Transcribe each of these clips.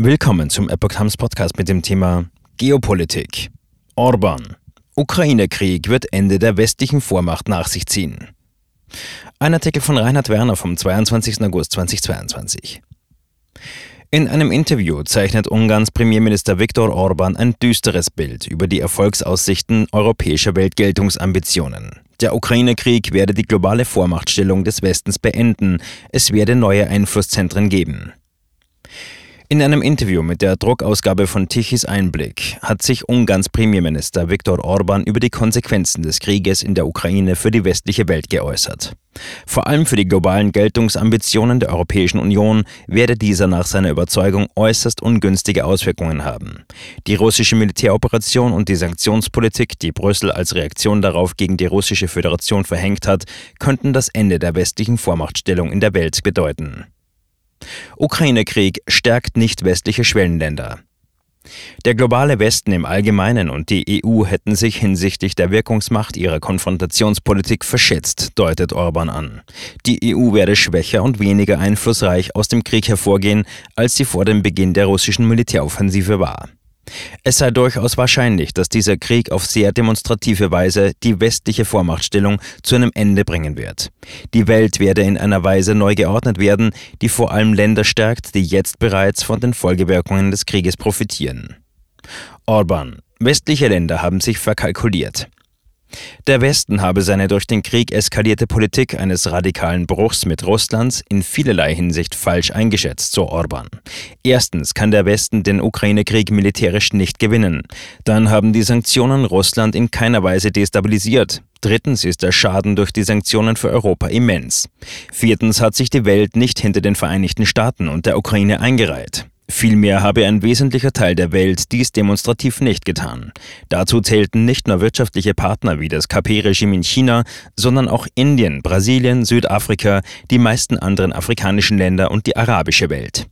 Willkommen zum Epoch Times Podcast mit dem Thema Geopolitik. Orban. Ukraine-Krieg wird Ende der westlichen Vormacht nach sich ziehen. Ein Artikel von Reinhard Werner vom 22. August 2022. In einem Interview zeichnet Ungarns Premierminister Viktor Orban ein düsteres Bild über die Erfolgsaussichten europäischer Weltgeltungsambitionen. Der Ukraine-Krieg werde die globale Vormachtstellung des Westens beenden, es werde neue Einflusszentren geben. In einem Interview mit der Druckausgabe von Tichys Einblick hat sich Ungarns Premierminister Viktor Orban über die Konsequenzen des Krieges in der Ukraine für die westliche Welt geäußert. Vor allem für die globalen Geltungsambitionen der Europäischen Union werde dieser nach seiner Überzeugung äußerst ungünstige Auswirkungen haben. Die russische Militäroperation und die Sanktionspolitik, die Brüssel als Reaktion darauf gegen die russische Föderation verhängt hat, könnten das Ende der westlichen Vormachtstellung in der Welt bedeuten. Ukraine-Krieg stärkt nicht westliche Schwellenländer. Der globale Westen im Allgemeinen und die EU hätten sich hinsichtlich der Wirkungsmacht ihrer Konfrontationspolitik verschätzt, deutet Orban an. Die EU werde schwächer und weniger einflussreich aus dem Krieg hervorgehen, als sie vor dem Beginn der russischen Militäroffensive war. Es sei durchaus wahrscheinlich, dass dieser Krieg auf sehr demonstrative Weise die westliche Vormachtstellung zu einem Ende bringen wird. Die Welt werde in einer Weise neu geordnet werden, die vor allem Länder stärkt, die jetzt bereits von den Folgewirkungen des Krieges profitieren. Orban. Westliche Länder haben sich verkalkuliert. Der Westen habe seine durch den Krieg eskalierte Politik eines radikalen Bruchs mit Russlands in vielerlei Hinsicht falsch eingeschätzt, so Orban. Erstens kann der Westen den Ukraine-Krieg militärisch nicht gewinnen. Dann haben die Sanktionen Russland in keiner Weise destabilisiert. Drittens ist der Schaden durch die Sanktionen für Europa immens. Viertens hat sich die Welt nicht hinter den Vereinigten Staaten und der Ukraine eingereiht. Vielmehr habe ein wesentlicher Teil der Welt dies demonstrativ nicht getan. Dazu zählten nicht nur wirtschaftliche Partner wie das KP-Regime in China, sondern auch Indien, Brasilien, Südafrika, die meisten anderen afrikanischen Länder und die arabische Welt.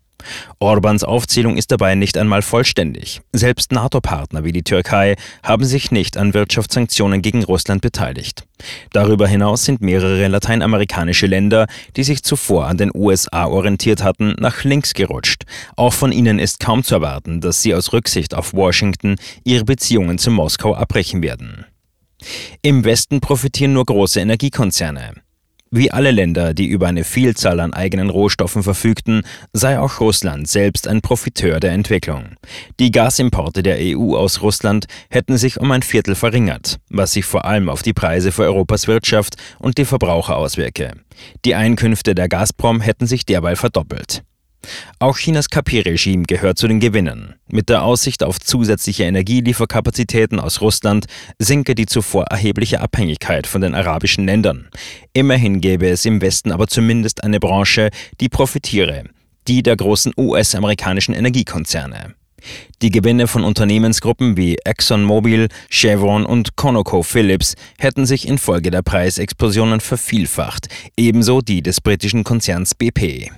Orbans Aufzählung ist dabei nicht einmal vollständig. Selbst NATO-Partner wie die Türkei haben sich nicht an Wirtschaftssanktionen gegen Russland beteiligt. Darüber hinaus sind mehrere lateinamerikanische Länder, die sich zuvor an den USA orientiert hatten, nach links gerutscht. Auch von ihnen ist kaum zu erwarten, dass sie aus Rücksicht auf Washington ihre Beziehungen zu Moskau abbrechen werden. Im Westen profitieren nur große Energiekonzerne. Wie alle Länder, die über eine Vielzahl an eigenen Rohstoffen verfügten, sei auch Russland selbst ein Profiteur der Entwicklung. Die Gasimporte der EU aus Russland hätten sich um ein Viertel verringert, was sich vor allem auf die Preise für Europas Wirtschaft und die Verbraucher auswirke. Die Einkünfte der Gazprom hätten sich derweil verdoppelt. Auch Chinas KP-Regime gehört zu den Gewinnern. Mit der Aussicht auf zusätzliche Energielieferkapazitäten aus Russland sinke die zuvor erhebliche Abhängigkeit von den arabischen Ländern. Immerhin gäbe es im Westen aber zumindest eine Branche, die profitiere, die der großen US-amerikanischen Energiekonzerne. Die Gewinne von Unternehmensgruppen wie ExxonMobil, Chevron und ConocoPhillips hätten sich infolge der Preisexplosionen vervielfacht, ebenso die des britischen Konzerns BP.